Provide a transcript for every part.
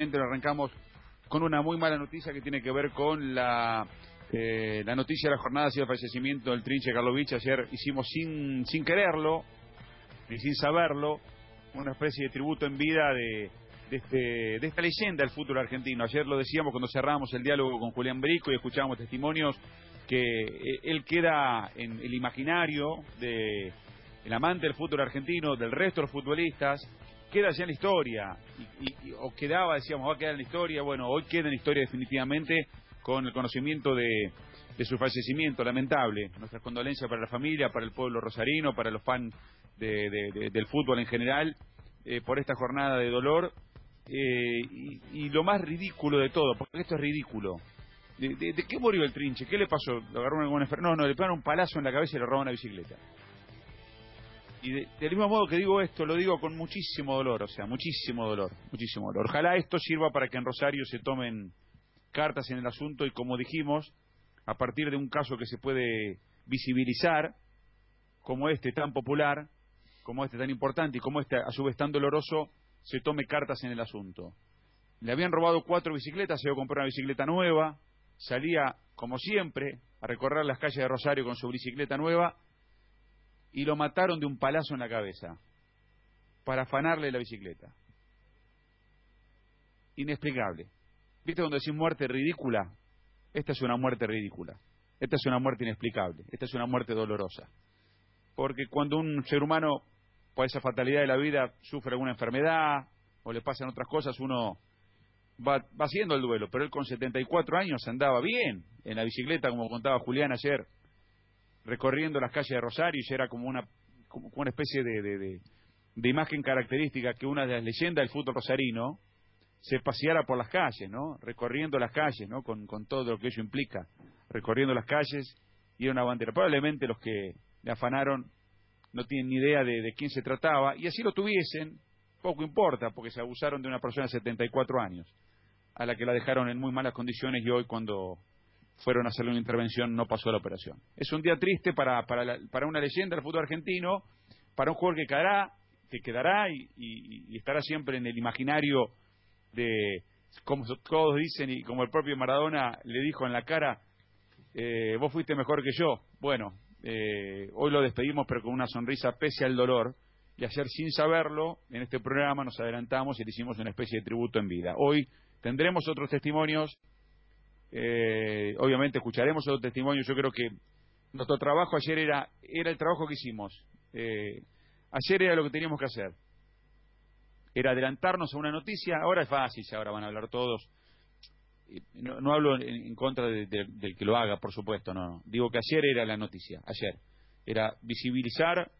arrancamos con una muy mala noticia que tiene que ver con la eh, noticia de la jornada hacia el fallecimiento del Trinche Karlovich. Ayer hicimos sin, sin quererlo, ni sin saberlo, una especie de tributo en vida de, de, este, de esta leyenda del fútbol argentino. Ayer lo decíamos cuando cerramos el diálogo con Julián Brico y escuchábamos testimonios que eh, él queda en el imaginario de amante del fútbol argentino, del resto de los futbolistas, queda ya en la historia, y, o quedaba, decíamos, va a quedar en la historia, bueno, hoy queda en la historia definitivamente con el conocimiento de, su fallecimiento, lamentable. Nuestras condolencias para la familia, para el pueblo rosarino, para los fans del fútbol en general, eh, por esta jornada de dolor. Eh, y, lo más ridículo de todo, porque esto es ridículo. ¿De, qué murió el trinche? ¿Qué le pasó? ¿Le agarró enfermedad? No, no, le pegaron un palazo en la cabeza y le robaron una bicicleta. Y de, del mismo modo que digo esto, lo digo con muchísimo dolor, o sea, muchísimo dolor, muchísimo dolor. Ojalá esto sirva para que en Rosario se tomen cartas en el asunto y como dijimos, a partir de un caso que se puede visibilizar, como este tan popular, como este tan importante y como este a su vez tan doloroso, se tome cartas en el asunto. Le habían robado cuatro bicicletas, se iba a comprar una bicicleta nueva, salía, como siempre, a recorrer las calles de Rosario con su bicicleta nueva y lo mataron de un palazo en la cabeza para afanarle la bicicleta. Inexplicable. ¿Viste cuando decís muerte ridícula? Esta es una muerte ridícula. Esta es una muerte inexplicable. Esta es una muerte dolorosa. Porque cuando un ser humano, por esa fatalidad de la vida, sufre alguna enfermedad o le pasan otras cosas, uno va, va haciendo el duelo. Pero él con 74 años andaba bien en la bicicleta, como contaba Julián ayer, recorriendo las calles de Rosario y era como una, como una especie de, de, de, imagen característica que una de las leyendas del fútbol rosarino se paseara por las calles, ¿no? Recorriendo las calles, ¿no? Con, con todo lo que ello implica, recorriendo las calles y era una bandera. Probablemente los que le afanaron no tienen ni idea de, de quién se trataba y así lo tuviesen, poco importa, porque se abusaron de una persona de 74 años, a la que la dejaron en muy malas condiciones y hoy cuando fueron a hacerle una intervención, no pasó la operación. Es un día triste para, para, para una leyenda del fútbol argentino, para un jugador que quedará, que quedará y, y, estará siempre en el imaginario de, como todos dicen y como el propio Maradona le dijo en la cara, eh, vos fuiste mejor que yo. Bueno, eh, hoy lo despedimos pero con una sonrisa pese al dolor y ayer sin saberlo, en este programa nos adelantamos y le hicimos una especie de tributo en vida. Hoy tendremos otros testimonios eh, obviamente escucharemos otro testimonio. Yo creo que nuestro trabajo ayer era, era el trabajo que hicimos. Eh, ayer era lo que teníamos que hacer. Era adelantarnos a una noticia. Ahora es fácil, ahora van a hablar todos. No, no hablo en, contra del que lo haga, por supuesto, no, Digo que ayer era la noticia, ayer. Era visibilizar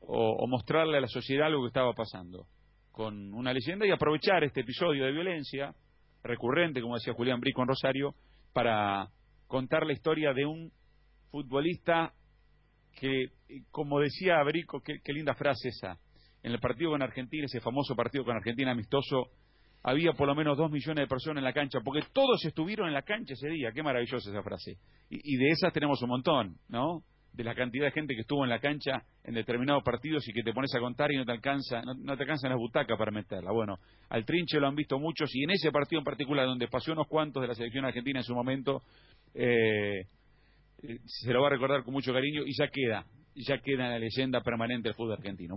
o, o mostrarle a la sociedad algo que estaba pasando con una leyenda y aprovechar este episodio de violencia recurrente, como decía Julián Brico en Rosario, para contar la historia de un futbolista que, como decía Brico, qué, linda frase esa, en el partido con Argentina, ese famoso partido con Argentina amistoso, había por lo menos dos millones de personas en la cancha, porque todos estuvieron en la cancha ese día, qué maravillosa esa frase. y de esas tenemos un montón, ¿no? De la cantidad de gente que estuvo en la cancha en determinados partidos y que te pones a contar y no te alcanza, no, te alcanzan las butacas para meterla. Bueno, al Trinche lo han visto muchos y en ese partido en particular, donde pasó unos cuantos de la selección argentina en su momento, eh, se lo va a recordar con mucho cariño y ya queda, ya queda la leyenda permanente del fútbol argentino.